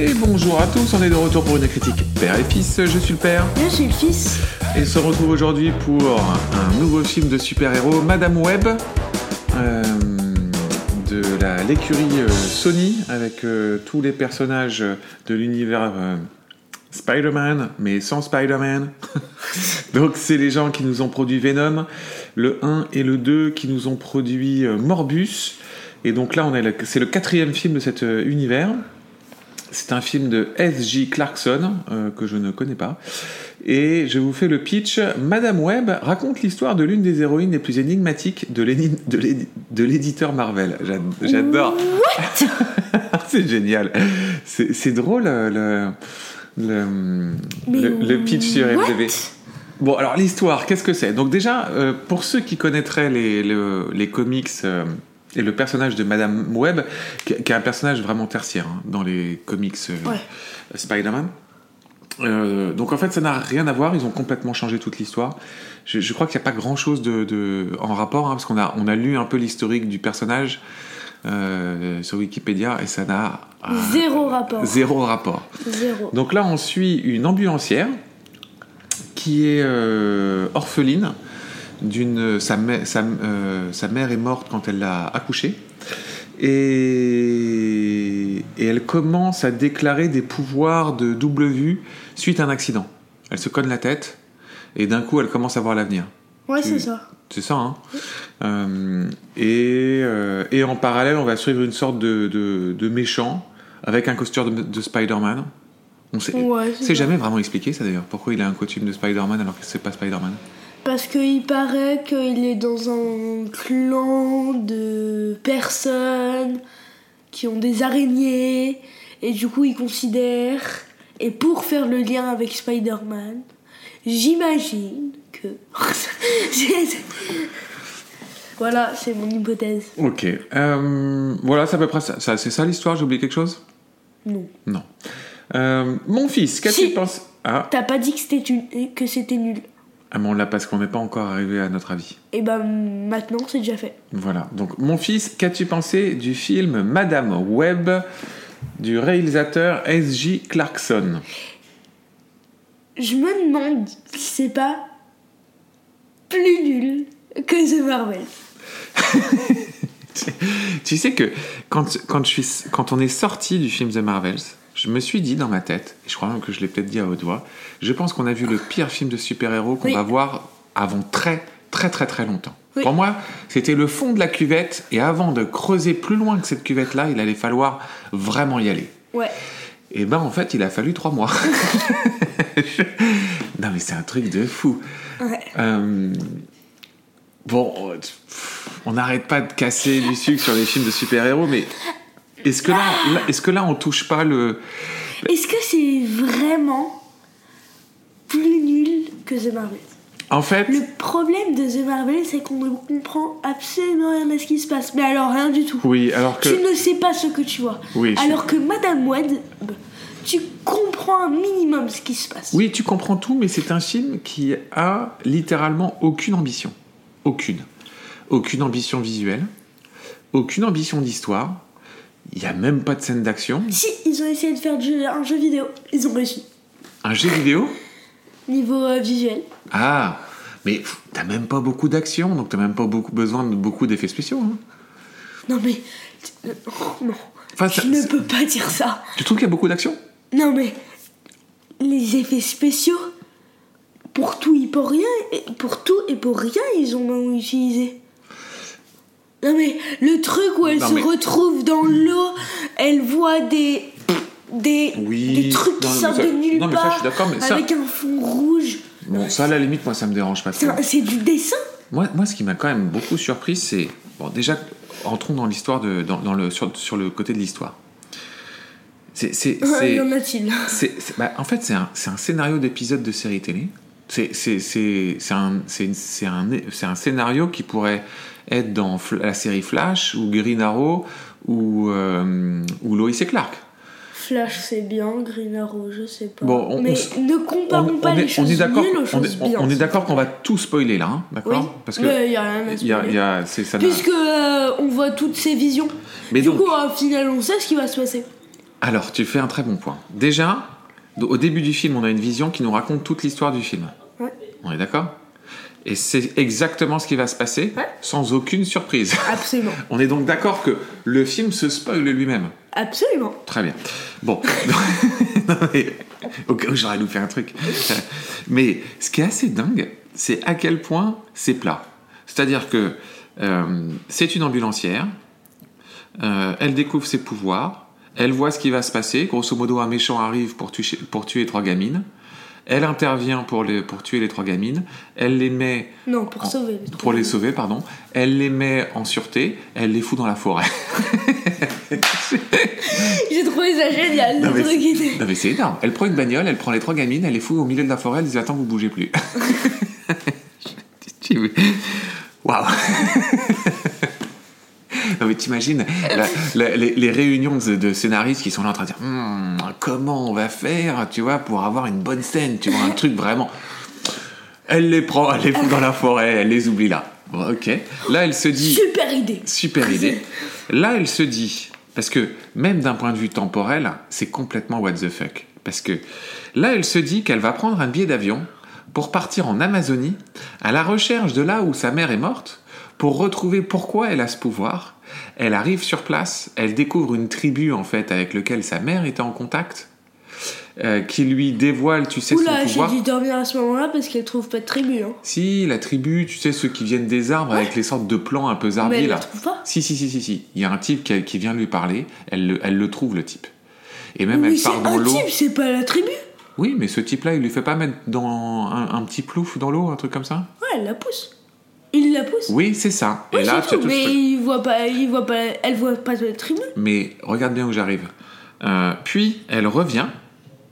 Et bonjour à tous, on est de retour pour une critique Père et Fils, je suis le Père. Je suis le fils. Et on se retrouve aujourd'hui pour un nouveau film de super-héros, Madame Web, euh, de la- l'écurie euh, Sony, avec euh, tous les personnages de l'univers Spider-Man, mais sans Spider-Man. Donc c'est les gens qui nous ont produit Venom, le 1 et le 2 qui nous ont produit Morbus. Et donc là, on est le- c'est le quatrième film de cet univers. C'est un film de S.J. Clarkson, euh, que je ne connais pas. Et je vous fais le pitch. Madame Webb raconte l'histoire de l'une des héroïnes les plus énigmatiques de l'éditeur Marvel. J'a- J'adore. C'est génial. C'est drôle euh, le, le, Mais le, le pitch sur MDB. Bon, alors l'histoire, qu'est-ce que c'est? Donc déjà, euh, pour ceux qui connaîtraient les, le- les comics euh, et le personnage de Madame Webb, qui, qui est un personnage vraiment tertiaire hein, dans les comics euh, Ouais. Spider-Man. Euh, donc en fait, ça n'a rien à voir. Ils ont complètement changé toute l'histoire. Je, je crois qu'il n'y a pas grand-chose de, de- en rapport, hein, parce qu'on a, on a lu un peu l'historique du personnage euh, sur Wikipédia et ça n'a euh, Zéro rapport. zéro rapport. Zéro. Donc là, on suit une ambulancière qui est orpheline. D'une, sa, mè- sa, euh, sa mère est morte quand elle l'a accouchée. Et, et elle commence à déclarer des pouvoirs de double vue suite à un accident. Elle se cogne la tête et d'un coup, elle commence à voir l'avenir. Ouais, c'est ça. C'est ça, hein Euh, et, euh, et en parallèle, on va suivre une sorte de, de, de méchant avec un costume de, de Spider-Man. On sait, Ouais, c'est jamais vraiment expliqué ça d'ailleurs. Pourquoi il a un costume de Spider-Man alors que c'est pas Spider-Man Parce qu'il paraît qu'il est dans un clan de personnes qui ont des araignées. Et du coup, il considère. Et pour faire le lien avec Spider-Man, j'imagine que. voilà, c'est mon hypothèse. Ok. Euh, voilà, c'est à peu près ça. c'est ça l'histoire J'ai oublié quelque chose? Non. Non. Euh, mon fils, qu'est-ce que Si. tu penses Ah, T'as pas dit que c'était nul. Ah mais on l'a parce qu'on n'est pas encore arrivé à notre avis. Et ben maintenant, c'est déjà fait. Voilà. Donc, mon fils, qu'as-tu pensé du film Madame Webb du réalisateur S.J. Clarkson? Je me demande si c'est pas plus nul que The Marvel. Tu sais que quand, quand, je suis, quand on est sorti du film The Marvels, je me suis dit dans ma tête, et je crois même que je l'ai peut-être dit à haute voix, je pense qu'on a vu le pire film de super-héros qu'on Oui. va voir avant très très très très longtemps. Oui. Pour moi, c'était le fond de la cuvette, et avant de creuser plus loin que cette cuvette-là, il allait falloir vraiment y aller. Ouais. Et ben en fait, il a fallu trois mois. non mais c'est un truc de fou. Ouais. Euh, bon, on n'arrête pas de casser du sucre sur les films de super-héros, mais est-ce que là, là- est-ce que là on touche pas le Est-ce que c'est vraiment plus nul que The Marvel En fait, Le problème de The Marvel, c'est qu'on ne comprend absolument rien à ce qui se passe. Mais alors, rien du tout. oui, alors que Tu ne sais pas ce que tu vois. Oui, je- Alors que Madame Webb, tu comprends un minimum ce qui se passe. oui, tu comprends tout, mais c'est un film qui a littéralement aucune ambition, aucune, aucune ambition visuelle, aucune ambition d'histoire. Il y a même pas de scène d'action. Si, ils ont essayé de faire du- un jeu vidéo. Ils ont réussi. Un jeu vidéo? Niveau euh, visuel. Ah, mais t'as même pas beaucoup d'action, donc t'as même pas beaucoup besoin de beaucoup d'effets spéciaux. hein. Non mais... Non. Enfin, ça- tu ne peux pas dire ça. Tu trouves qu'il y a beaucoup d'action? Non mais... Les effets spéciaux... Pour tout et pour rien, et pour tout et pour rien, ils ont utilisé. Non mais le truc où elle Non, se mais- retrouve dans l'eau, elle voit des des, Oui. des trucs qui Non, sortent ça- de nulle non, mais ça, je suis mais ça- avec un fond rouge. Bon, ça, à la limite, moi, ça me dérange pas. C'est du dessin. Moi, moi, ce qui m'a quand même beaucoup surpris, c'est. Bon, déjà, entrons dans l'histoire, de, dans, dans le, sur, sur le côté de l'histoire. C'est. c'est- c'est- y en a-t-il? bah, en fait, c'est un, c'est un scénario d'épisode de série télé. C'est un, scénario qui pourrait être dans la série Flash ou Green Arrow ou, euh, ou Lois et Clark. Flash, c'est bien. Green Arrow, je sais pas. Bon, on- Mais on ne comparons pas les choses est nulles aux choses bien. on est d'accord qu'on va tout spoiler là, hein, d'accord Oui, Parce que il y a rien à il y a, spoiler. il y a- ça. Puisque euh, on voit toutes ces visions. Mais du donc- coup, au final, on sait ce qui va se passer. Alors, tu fais un très bon point. Déjà, au début du film, on a une vision qui nous raconte toute l'histoire du film. On est d'accord? Et c'est exactement ce qui va se passer, Ouais. sans aucune surprise. Absolument. On est donc d'accord que le film se spoil lui-même. Absolument. Très bien. Bon. Au cas où j'aurais loupé un truc. Mais ce qui est assez dingue, c'est à quel point c'est plat. C'est-à-dire que euh, c'est une ambulancière, euh, elle découvre ses pouvoirs, elle voit ce qui va se passer. Grosso modo, un méchant arrive pour tuer, pour tuer trois gamines. Elle intervient pour, les, pour tuer les trois gamines. Elle les met Non, pour En- sauver les pour les sauver, pardon. Elle les met en sûreté. Elle les fout dans la forêt. J'ai trouvé ça génial. Non, mais c'est- était- non, mais c'est énorme. Elle prend une bagnole, elle prend les trois gamines, elle les fout au milieu de la forêt, elle dit Attends, vous bougez plus. Waouh Non mais t'imagines les, les réunions de, de scénaristes qui sont là en train de dire Hmm, comment on va faire, tu vois, pour avoir une bonne scène, tu vois, un truc vraiment. Elle les prend, elle les fout dans la forêt, elle les oublie là. Bon, ok. Là, elle se dit. Super idée. Super idée. Là, elle se dit, parce que même d'un point de vue temporel, c'est complètement what the fuck. Parce que là, elle se dit qu'elle va prendre un billet d'avion pour partir en Amazonie à la recherche de là où sa mère est morte, pour retrouver pourquoi elle a ce pouvoir. Elle arrive sur place, elle découvre une tribu en fait avec laquelle sa mère était en contact, euh, qui lui dévoile, tu sais, Oula, son j'ai pouvoir. dû dormir à ce moment-là parce qu'elle trouve pas de tribu. Hein. Si, la tribu, tu sais, ceux qui viennent des arbres avec les sortes de plants un peu Mais zarbiers elle là. la trouve pas. Si, si, si, si, si. Il y a un type qui, qui vient lui parler, elle le, elle le trouve, le type. Et même Mais elle part dans l'eau. type, c'est pas la tribu. Oui, mais ce type-là, il lui fait pas mettre dans un, un petit plouf dans l'eau, un truc comme ça? Ouais, elle la pousse. Il la pousse. Oui, c'est ça. Et là, tout, mais il voit pas, il voit pas, elle voit pas de tribu. Mais regarde bien où j'arrive. Euh, puis, elle revient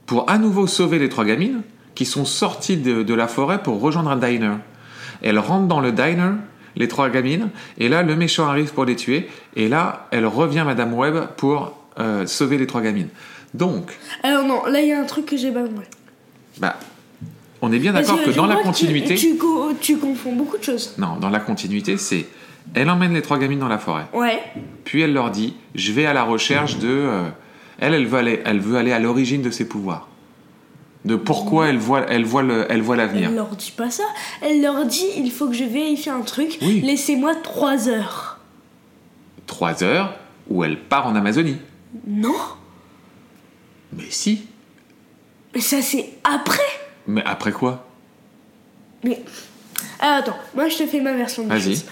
pour à nouveau sauver les trois gamines qui sont sorties de, de la forêt pour rejoindre un diner. Elle rentre dans le diner, les trois gamines, et là, le méchant arrive pour les tuer, et là, elle revient, Madame Webb, pour euh, sauver les trois gamines. Donc, Alors non, là il y a un truc que j'ai pas compris. bah, on est bien d'accord que, dans la continuité... tu, co- tu confonds beaucoup de choses. Non, dans la continuité, c'est... Elle emmène les trois gamines dans la forêt. Ouais. Puis elle leur dit, je vais à la recherche de... euh, elle, elle veut aller, elle veut aller à l'origine de ses pouvoirs. De pourquoi elle voit, elle voit, le, elle voit l'avenir. Elle leur dit pas ça. Elle leur dit il faut que je vérifie un truc. Oui. Laissez-moi trois heures. Trois heures où elle part en Amazonie. Non. Mais si. Mais ça c'est après. Mais après quoi? Mais ah, attends, moi je te fais ma version des Vas-y.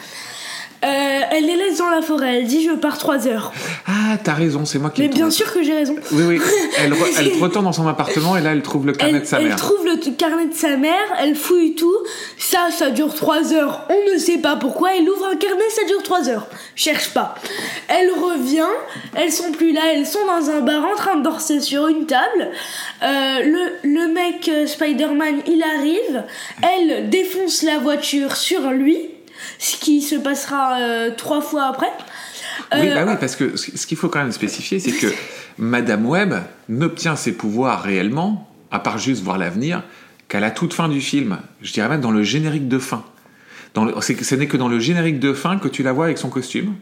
Euh, elle les laisse dans la forêt. Elle dit je pars trois heures. Ah, t'as raison, c'est moi qui Mais bien sûr que j'ai raison. Oui, oui. Elle, re- elle retourne dans son appartement et là, elle trouve le carnet Elle, de sa elle mère. trouve le carnet de sa mère, elle fouille tout. Ça, ça dure 3 heures. On ne sait pas pourquoi. Elle ouvre un carnet, ça dure 3 heures. Cherche pas. Elle revient. Elles sont plus là. Elles sont dans un bar en train de danser sur une table. Euh, le, le mec euh, Spider-Man, il arrive. Elle défonce la voiture sur lui. Ce qui se passera euh, trois fois après. Oui, Euh, bah oui, parce que ce qu'il faut quand même spécifier, c'est que Madame Webb n'obtient ses pouvoirs réellement, à part juste voir l'avenir, qu'à la toute fin du film. Je dirais même dans le générique de fin. Dans le- ce n'est que dans le générique de fin que tu la vois avec son costume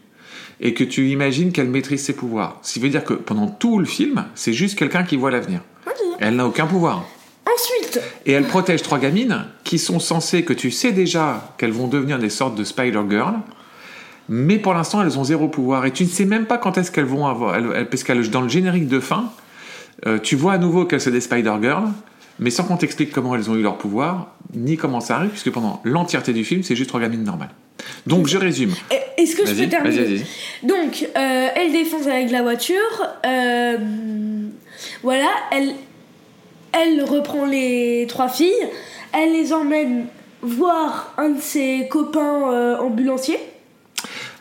et que tu imagines qu'elle maîtrise ses pouvoirs. Ce qui veut dire que pendant tout le film, c'est juste quelqu'un qui voit l'avenir. Elle n'a aucun pouvoir. Ensuite, Et elle protège trois gamines qui sont censées, que tu sais déjà qu'elles vont devenir des sortes de Spider-Girl, mais pour l'instant elles ont zéro pouvoir. Et tu ne sais même pas quand est-ce qu'elles vont avoir. elles- elles- parce que dans le générique de fin, euh, tu vois à nouveau qu'elles sont des Spider-Girl, mais sans qu'on t'explique comment elles ont eu leur pouvoir, ni comment ça arrive, puisque pendant l'entièreté du film, c'est juste trois gamines normales. Donc je résume. est-ce que je peux terminer vas-y, vas-y. Donc, euh, elle défonce avec la voiture. euh, voilà, elle, elle reprend les trois filles. Elle les emmène voir un de ses copains euh, ambulanciers.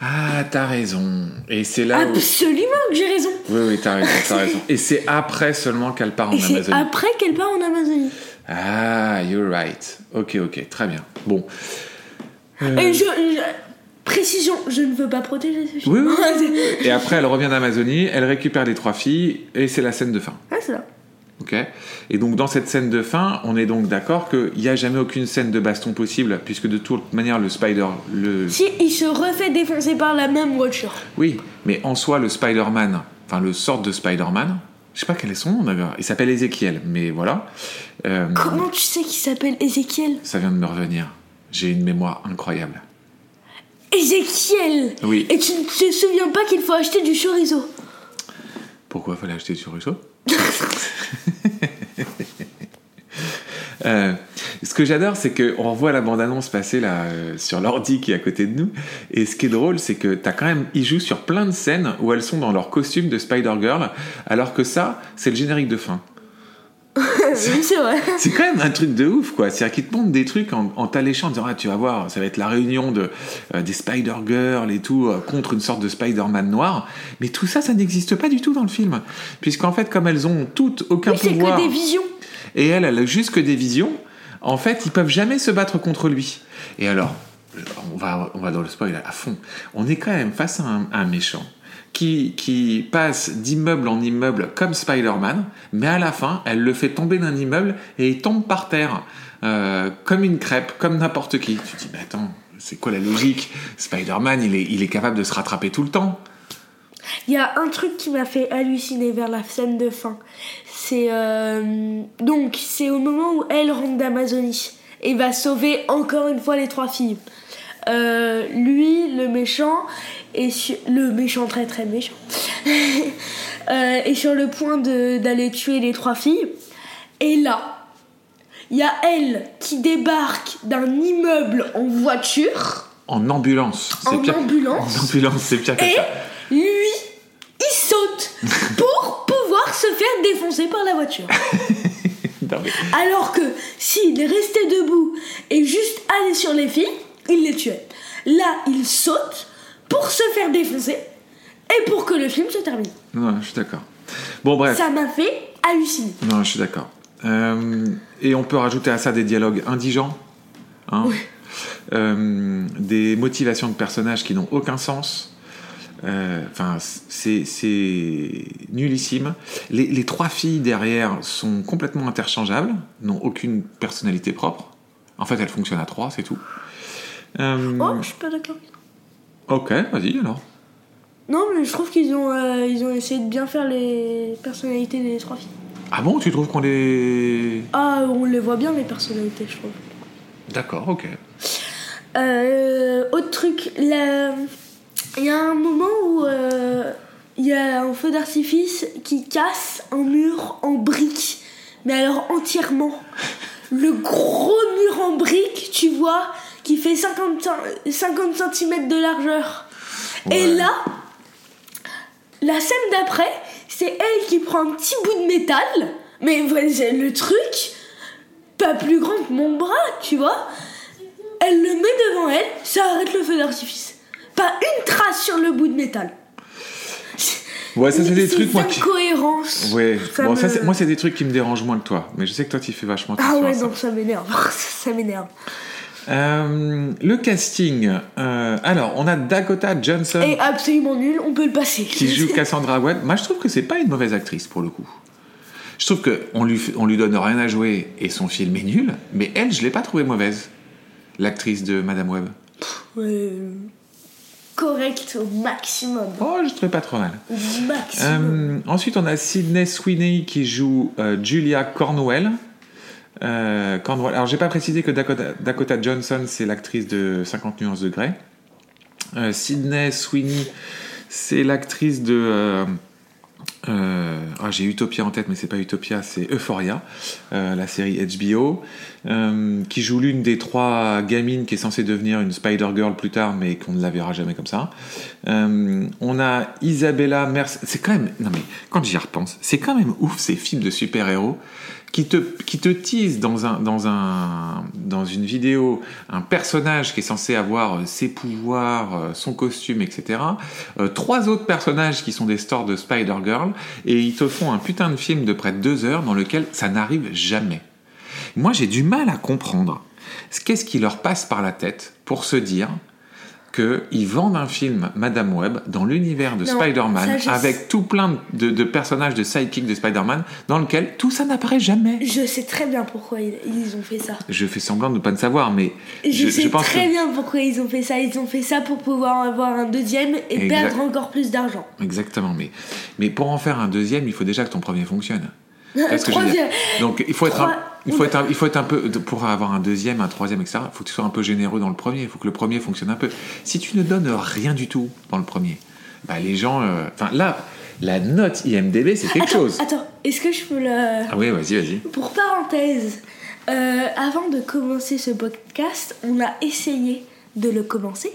Ah, t'as raison. Et c'est là où... Absolument que j'ai raison. Oui, oui, t'as raison, t'as raison. Et c'est après seulement qu'elle part en Et c'est Amazonie. après qu'elle part en Amazonie. Ah, you're right. Ok, ok, très bien. Bon. Euh, Et je, je- précision, je ne veux pas protéger ce chien. Oui, oui, Et après, elle revient d'Amazonie, elle récupère les trois filles, et c'est la scène de fin. ah, c'est ça. Ok Et donc, dans cette scène de fin, on est donc d'accord qu'il n'y a jamais aucune scène de baston possible, puisque de toute manière, le Spider. Le... Si il se refait défoncer par la même voiture. Oui, mais en soi, le Spider-Man, enfin, le sort de Spider-Man, Je sais pas quel est son nom d'ailleurs. Il s'appelle Ezekiel, mais voilà. Euh, Comment tu sais qu'il s'appelle Ézéchiel ça vient de me revenir. J'ai une mémoire incroyable. Ézéchiel Oui. Et tu ne te souviens pas qu'il faut acheter du chorizo? Pourquoi fallait acheter sur Russo Euh, ce que j'adore, c'est qu'on revoit la bande-annonce passer là euh, sur l'ordi qui est à côté de nous. Et ce qui est drôle, c'est que t'as quand même, ils jouent sur plein de scènes où elles sont dans leur costume de Spider-Girl, alors que ça, c'est le générique de fin. Oui, c'est vrai. C'est quand même un truc de ouf, quoi. C'est-à-dire qu'ils te montrent des trucs en, en t'alléchant, en disant ah, tu vas voir, ça va être la réunion de euh, des Spider-Girl et tout euh, contre une sorte de Spider-Man noir. Mais tout ça, ça n'existe pas du tout dans le film, puisqu'en fait, comme elles ont toutes aucun Oui, c'est pouvoir que des visions. et elle, elle a juste que des visions. En fait, ils peuvent jamais se battre contre lui. Et alors, on va, on va dans le spoil à fond. On est quand même face à un, un méchant qui, passe d'immeuble en immeuble comme Spider-Man, mais à la fin, elle le fait tomber d'un immeuble et il tombe par terre, euh, comme une crêpe, comme n'importe qui. Tu te dis, mais attends, c'est quoi la logique? Spider-Man, il est, il est capable de se rattraper tout le temps. Il y a un truc qui m'a fait halluciner vers la scène de fin. C'est euh, donc c'est au moment où elle rentre d'Amazonie et va sauver encore une fois les trois filles. Euh, lui, le méchant, est sur- le méchant très très méchant, euh, est sur le point d'aller tuer les trois filles. Et là, il y a elle qui débarque d'un immeuble en voiture. En ambulance. En pire- ambulance. En ambulance, c'est pire que Et ça. lui, il saute pour pouvoir se faire défoncer par la voiture. Non, mais- Alors que s'il restait debout et juste allé sur les filles, il les tuait. Là, il saute pour se faire défoncer et pour que le film se termine. Non, je suis d'accord. Bon, bref. Ça m'a fait halluciner. Non, je suis d'accord. Euh, et on peut rajouter à ça des dialogues indigents, hein, Euh, des motivations de personnages qui n'ont aucun sens. Euh, Enfin, c'est c'est nullissime. Les, les trois filles derrière sont complètement interchangeables, n'ont aucune personnalité propre. En fait, elles fonctionnent à trois, c'est tout. Euh, Oh, je suis pas d'accord. Ok, vas-y alors. Non, mais je trouve qu'ils ont, euh, ils ont essayé de bien faire les personnalités des trois filles. Ah bon, tu trouves qu'on les... Ah, on les voit bien les personnalités, je trouve. D'accord, ok. Euh, autre truc, il y a un moment où euh, il y a un feu d'artifice qui casse un mur en briques, mais alors entièrement. Le gros mur en briques, tu vois, qui fait 50, cen- 50 cm de largeur. Ouais. Et là, la scène d'après, c'est elle qui prend un petit bout de métal, mais le truc, pas plus grand que mon bras, tu vois. Elle le met devant elle, ça arrête le feu d'artifice. Pas une trace sur le bout de métal. Ouais, ça c'est des trucs moi qui... incohérences. Ouais, Ça bon, me- moi c'est des trucs qui me dérangent moins que toi, mais je sais que toi tu fais vachement Ah ouais, ça. non, ça m'énerve. ça m'énerve. Euh, le casting, euh, alors on a Dakota Johnson Et absolument nul, on peut le passer. qui joue Cassandra Webb. Moi je trouve que c'est pas une mauvaise actrice pour le coup. Je trouve que on lui, on lui donne rien à jouer et son film est nul, mais elle je l'ai pas trouvée mauvaise, l'actrice de Madame Webb. Ouais, correct au maximum. Oh, je trouvais pas trop mal. Maximum. Euh, ensuite, on a Sydney Sweeney qui joue euh, Julia Cornwell. Euh. Alors, j'ai pas précisé que Dakota, Johnson, c'est l'actrice de 50 nuances de Grey. Euh, Sydney Sweeney, c'est l'actrice de. euh, euh, ah, j'ai Utopia en tête, mais c'est pas Utopia, c'est Euphoria, la série HBO, qui joue l'une des trois gamines qui est censée devenir une Spider-Girl plus tard, mais qu'on ne la verra jamais comme ça. On a Isabella Merce. C'est quand même. Non, mais quand j'y repense, c'est quand même ouf ces films de super-héros qui te, qui te teasent dans, un, dans, un, dans une vidéo un personnage qui est censé avoir euh, ses pouvoirs, euh, son costume, etc. Euh, trois autres personnages qui sont des stores de Spider-Girl et ils te font un putain de film de près de deux heures dans lequel ça n'arrive jamais. Moi, j'ai du mal à comprendre ce qu'est-ce qui leur passe par la tête pour se dire qu'ils vendent un film Madame Web dans l'univers de Spider-Man je- avec tout plein de, de personnages de sidekick de Spider-Man dans lequel tout ça n'apparaît jamais. Je sais très bien pourquoi ils, ils ont fait ça. Je fais semblant de ne pas le savoir, mais Je, je, sais je pense très que... bien pourquoi ils ont fait ça. Ils ont fait ça pour pouvoir avoir un deuxième et Exact. perdre encore plus d'argent. Exactement, mais, mais pour en faire un deuxième, il faut déjà que ton premier fonctionne. C'est ce que je veux dire. Troisième. Donc il faut être, un, il faut être, un, il faut être un peu pour avoir un deuxième, un troisième, etc. Il faut que tu sois un peu généreux dans le premier. Il faut que le premier fonctionne un peu. Si tu ne donnes rien du tout dans le premier, bah les gens, euh, enfin là, la note IMDb c'est quelque Attends, chose. attends, est-ce que je peux le. Ah oui, vas-y, vas-y. Pour parenthèse, euh, avant de commencer ce podcast, on a essayé de le commencer.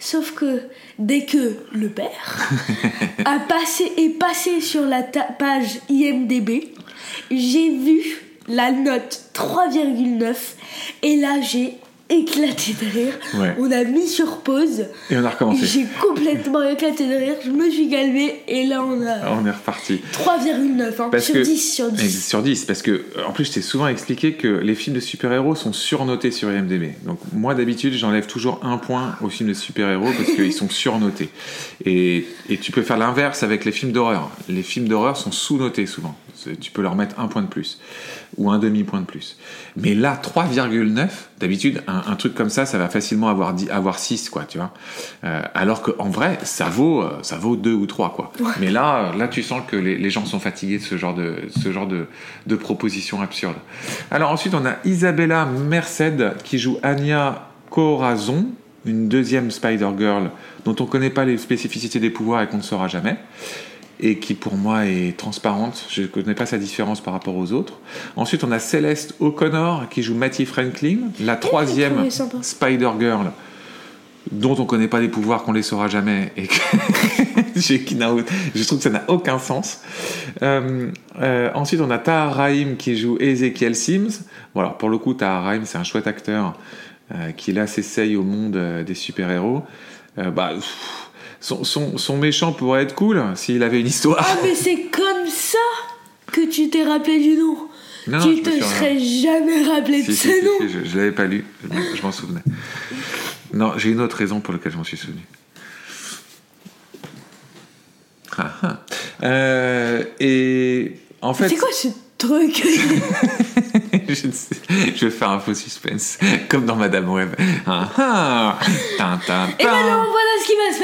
Sauf que dès que le père a passé, est passé sur la page IMDB, j'ai vu la note 3,9 et là j'ai éclaté de rire. Ouais. On a mis sur pause. Et on a recommencé. J'ai complètement éclaté de rire. Je me suis calmée et là on a On est reparti. 3,9 hein, sur que- 10 sur 10. Sur 10, parce que, en plus, je t'ai souvent expliqué que les films de super-héros sont surnotés sur IMDb. Donc, moi, d'habitude, j'enlève toujours un point aux films de super-héros parce qu'ils sont surnotés. Et, et tu peux faire l'inverse avec les films d'horreur. Les films d'horreur sont sous-notés souvent. Tu peux leur mettre un point de plus ou un demi-point de plus. Mais là, 3,9, d'habitude, un, un truc comme ça, ça va facilement avoir, 10 avoir 6, quoi, tu vois. Euh, alors qu'en vrai, ça vaut, euh, ça vaut 2 ou 3, quoi. Mais là, là, tu sens que les, les gens sont fatigués de ce genre de, ce genre de, de propositions absurdes. Alors ensuite, on a Isabella Merced qui joue Anya Corazon, une deuxième Spider-Girl dont on ne connaît pas les spécificités des pouvoirs et qu'on ne saura jamais et qui pour moi est transparente. Je ne connais pas sa différence par rapport aux autres. Ensuite, on a Céleste O'Connor qui joue Mattie Franklin, la troisième trouvé sympa. Spider-Girl dont on ne connaît pas les pouvoirs, qu'on les saura jamais et que je trouve que ça n'a aucun sens. Euh, euh, ensuite, on a Tahar Rahim qui joue Ezekiel Sims. Voilà, pour le coup, Tahar Rahim, c'est un chouette acteur euh, qui là s'essaye au monde des super-héros. Bah, pff, son, son- son méchant pourrait être cool s'il avait une histoire. Ah, mais c'est comme ça que tu t'es rappelé du nom. Non, tu je te serais jamais rappelé de Si, ce si, nom. je, je l'avais pas lu, je, m'en- souvenais. Non, j'ai une autre raison pour laquelle je m'en suis souvenu. Ah, ah. Euh, et en fait, C'est quoi ce truc? Je, ne sais- je vais faire un faux suspense, comme dans Madame Web. Ah, ah. Tin, tin, Et tin. maintenant,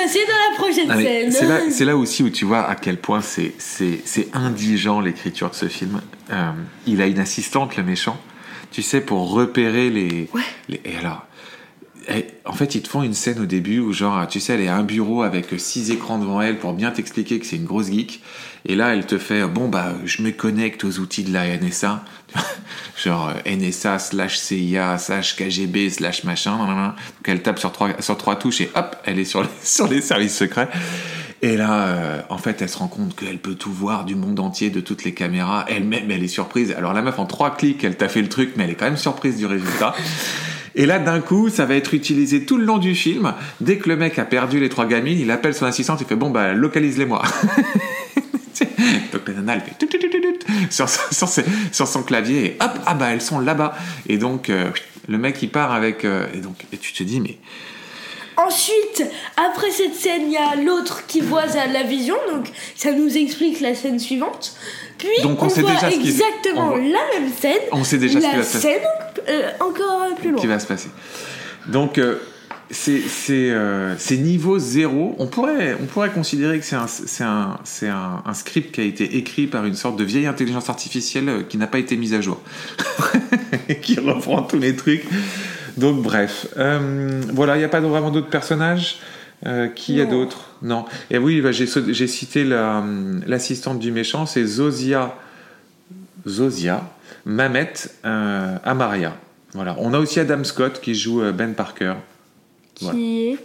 passer dans la prochaine Ah, mais scène. C'est là, aussi où tu vois à quel point c'est, indigent l'écriture de ce film. Euh, il a une assistante, le méchant, tu sais, pour repérer les. Ouais. les- et alors, en fait, ils te font une scène au début où, genre, tu sais, elle est à un bureau avec six écrans devant elle pour bien t'expliquer que c'est une grosse geek. Et là, elle te fait, bon, bah, je me connecte aux outils de la NSA. genre, NSA slash CIA slash KGB slash machin. Donc, elle tape sur trois, sur trois touches et hop, elle est sur les, sur les services secrets. Et là, euh, en fait, elle se rend compte qu'elle peut tout voir du monde entier, de toutes les caméras. Elle-même, elle est surprise. Alors, la meuf, en trois clics, elle t'a fait le truc, mais elle est quand même surprise du résultat. Et là, d'un coup, ça va être utilisé tout le long du film. Dès que le mec a perdu les trois gamines, il appelle son assistante, il fait bon bah localise-les-moi. Donc la nana, elle fait tout, tout, tout, sur, sur, ses- sur son clavier et hop, ah bah elles sont là-bas. Et donc euh, le mec il part avec euh, et donc et tu te dis mais Ensuite, après cette scène, il y a l'autre qui voit la vision, donc ça nous explique la scène suivante. Puis Donc, on sait voit déjà ce exactement on voit- la même scène. on sait déjà ce la qui va se passer. scène euh, encore plus loin. qui va se passer? Donc euh, c'est euh, c'est niveau zéro. On pourrait on pourrait considérer que c'est un c'est un c'est un, un script qui a été écrit par une sorte de vieille intelligence artificielle euh, qui n'a pas été mise à jour, qui reprend tous les trucs. Donc bref, Euh, voilà, il n'y a pas vraiment d'autres personnages. Euh, qui y a d'autres? Non. Et oui, bah, j'ai cité la, l'assistante du méchant, c'est Zosia Zosia Mamet euh, Amaria. Voilà. On a aussi Adam Scott qui joue euh, Ben Parker, Qui est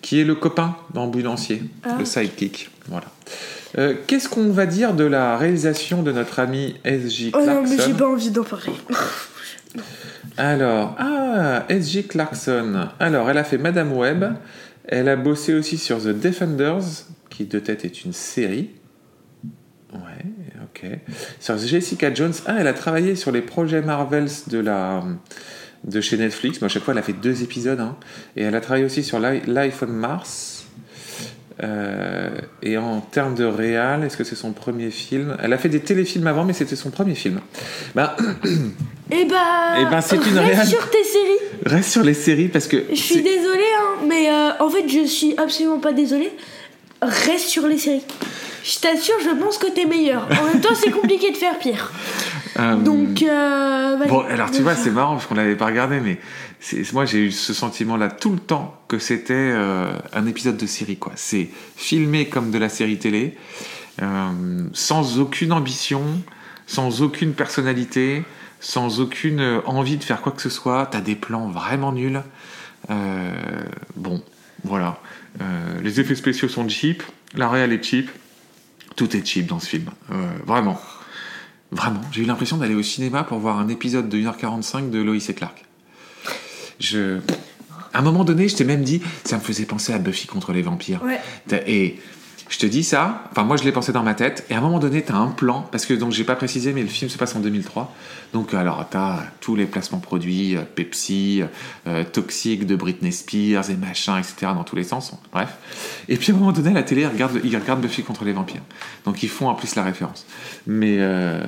qui est le copain d'ambulancier, Ah. le sidekick. Voilà. Euh, Qu'est-ce qu'on va dire de la réalisation de notre ami S.J. Oh non, mais j'ai Clarkson pas envie d'en parler. Alors, ah, S.J. Clarkson. Alors, elle a fait Madame Web. Elle a bossé aussi sur The Defenders, qui de tête est une série. Ouais, ok. Sur Jessica Jones. Ah, elle a travaillé sur les projets Marvels de la, de chez Netflix. Mais à chaque fois, elle a fait deux épisodes. hein. Et elle a travaillé aussi sur Li- Life on Mars. Euh, et en termes de réal, est-ce que c'est son premier film? Elle a fait des téléfilms avant, mais c'était son premier film. Ben, Et bah. Eh ben, c'est une reste sur tes séries. reste sur les séries parce que. Je suis désolée, hein, mais euh, en fait, je suis absolument pas désolée. Reste sur les séries. Je t'assure, je pense que t'es meilleur. En même temps, c'est compliqué de faire pire. euh, Donc, euh, vas-y. Bon, alors tu vois, c'est marrant parce qu'on l'avait pas regardé, mais moi j'ai eu ce sentiment-là tout le temps que c'était euh, un épisode de série, quoi. C'est filmé comme de la série télé, sans aucune ambition, sans aucune personnalité, sans aucune envie de faire quoi que ce soit. T'as des plans vraiment nuls. Bon, voilà. Les effets spéciaux sont cheap, la réal est cheap. Tout est cheap dans ce film, Euh, vraiment. Vraiment, j'ai eu l'impression d'aller au cinéma pour voir un épisode de 1h45 de Lois et Clark. Je... À un moment donné, je t'ai même dit, ça me faisait penser à Buffy contre les vampires. Ouais. Et je te dis ça, enfin moi je l'ai pensé dans ma tête, et à un moment donné, t'as un plan, parce que donc j'ai pas précisé, mais le film se passe en 2003. Donc alors t'as tous les placements produits, euh, Pepsi, euh, Toxic de Britney Spears et machin, etc. dans tous les sens. Bref. Et puis à un moment donné, à la télé, ils regardent, ils regardent Buffy contre les vampires. Donc ils font en plus la référence. Mais euh,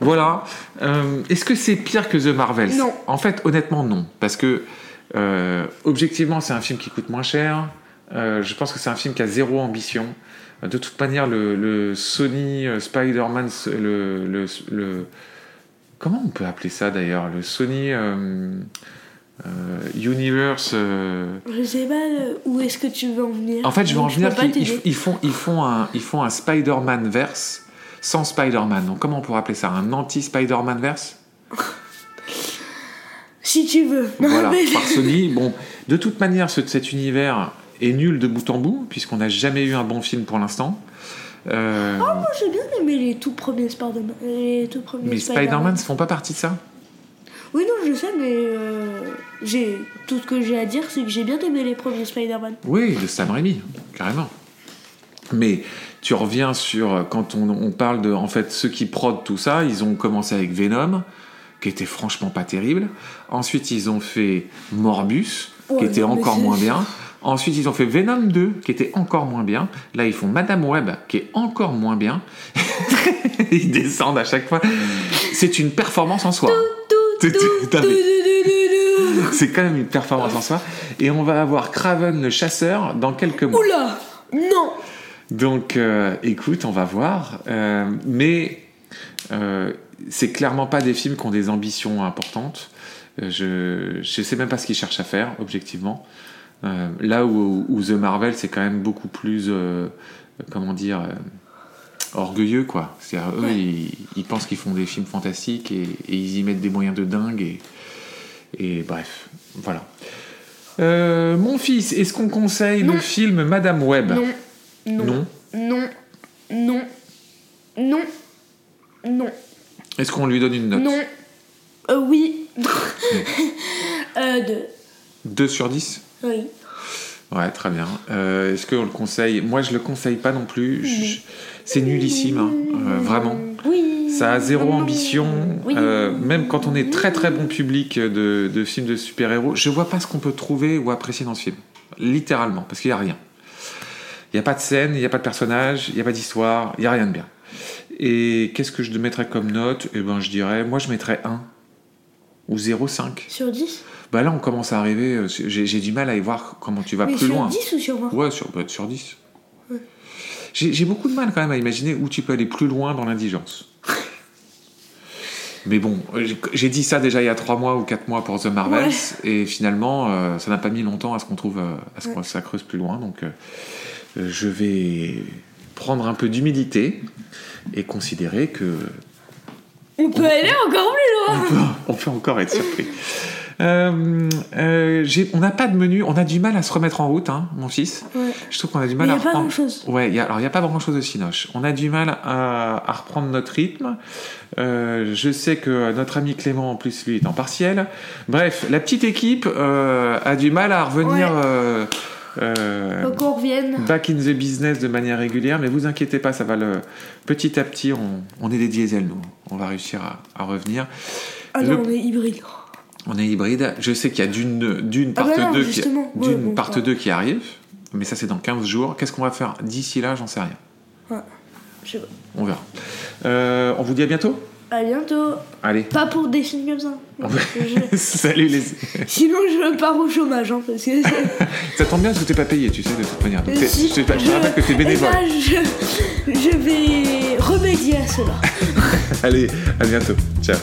voilà. Euh, Est-ce que c'est pire que The Marvels? Non. En fait, honnêtement, non. Parce que, euh, objectivement, c'est un film qui coûte moins cher. Euh, je pense que c'est un film qui a zéro ambition. De toute manière, le, le Sony euh, Spider-Man, le, le, le- Comment on peut appeler ça d'ailleurs? Le Sony euh, euh, Universe. euh, Je sais pas euh, où est-ce que tu veux en venir? en fait, je veux en venir qu'ils ils- ils font, ils font un, ils font un Spider-Man verse sans Spider-Man. Donc, comment on pourrait appeler ça? Un anti-Spider-Man verse Si tu veux. Non, Voilà, mais- par Sony. Bon, de toute manière, ce- cet univers est nul de bout en bout, puisqu'on n'a jamais eu un bon film pour l'instant. Euh, Moi, j'ai bien aimé les tout premiers Spider-Man. Mais Spider-Man ne font pas partie de ça Oui, non, je sais, mais euh, j'ai tout ce que j'ai à dire, c'est que j'ai bien aimé les premiers Spider-Man. Oui, de Sam Raimi, carrément. Mais tu reviens sur quand on, on parle de en fait ceux qui prodent tout ça, ils ont commencé avec Venom, qui était franchement pas terrible. Ensuite, ils ont fait Morbus, qui était encore moins bien. Ensuite, ils ont fait Venom 2, qui était encore moins bien. Là, ils font Madame Web, qui est encore moins bien. ils descendent à chaque fois. C'est une performance en soi. C'est quand même une performance en soi. Et on va avoir Craven le chasseur dans quelques mois. Oula Non Donc, euh, écoute, on va voir. Euh, mais euh, c'est clairement pas des films qui ont des ambitions importantes. Je je sais même pas ce qu'ils cherchent à faire, objectivement. Euh, là où, où The Marvel, c'est quand même beaucoup plus, euh, comment dire, euh, orgueilleux, quoi. C'est-à-dire, eux, Ouais. ils, ils pensent qu'ils font des films fantastiques et, et ils y mettent des moyens de dingue. Et, et bref, voilà. Mon fils, est-ce qu'on conseille Non. le film Madame Web? Non Non Non. Non Non Non Non Est-ce qu'on lui donne une note? Non Oui Euh, deux. 2 sur 10 Oui. Ouais, très bien. Euh, Est-ce qu'on le conseille? Moi, je le conseille pas non plus. Je- C'est nullissime, hein, euh, vraiment. Oui. Ça a zéro ambition. Oui. Euh, même quand on est très très bon public de, de films de super-héros, je vois pas ce qu'on peut trouver ou apprécier dans ce film. Littéralement, parce qu'il y a rien. Il n'y a pas de scène, il n'y a pas de personnage, il n'y a pas d'histoire, il n'y a rien de bien. Et qu'est-ce que je mettrais comme note? Eh ben, je dirais, moi, je mettrais 1 ou 0,5. Sur 10 Bah là, on commence à arriver. euh, J'ai du mal à y voir comment tu vas Mais plus sur loin. 10 ou sur 20 Ouais, sur, peut-être sur 10. J'ai j'ai beaucoup de mal quand même à imaginer où tu peux aller plus loin dans l'indigence. Mais bon, j'ai- j'ai dit ça déjà il y a 3 mois ou 4 mois pour The Marvels, Ouais. et finalement, euh, ça n'a pas mis longtemps à ce qu'on trouve, euh, à ce que ça creuse plus loin. Donc, euh, euh, je vais prendre un peu d'humilité et considérer que On peut aller encore plus loin on peut, on peut encore être surpris. Euh, euh, on n'a pas de menu, on a du mal à se remettre en route, hein, mon fils. Ouais. Je trouve qu'on a du Mais mal il à n'y a pas reprendre. grand-chose. Ouais, il y a- alors il n'y a pas grand chose de Cinoche. On a du mal à, à reprendre notre rythme. Euh, je sais que notre ami Clément, en plus, lui, est en partiel. Bref, la petite équipe a du mal à revenir Ouais. euh, qu'on revienne. back in the business de manière régulière, mais vous inquiétez pas, ça va le petit à petit. On, on est des diesels, nous. On va réussir à, à revenir. Ah le- non, on est hybride. On est hybride. Je sais qu'il y a d'une d'une Ah part bah non, 2 qui, justement. Ouais, d'une bon, part ouais. 2 qui arrive, mais ça c'est dans 15 jours. Qu'est-ce qu'on va faire d'ici là? J'en sais rien. Je sais pas. On verra. Euh, on vous dit à bientôt À bientôt. Allez. Pas pour des films comme ça. Je- Salut les. Sinon, je pars au chômage, hein, parce que. Ça tombe bien parce que t'es pas payé, tu sais, de toute manière. Donc, Si, je, te- je te rappelle que t'es bénévole. je, je vais remédier à cela. Allez, à bientôt. Ciao.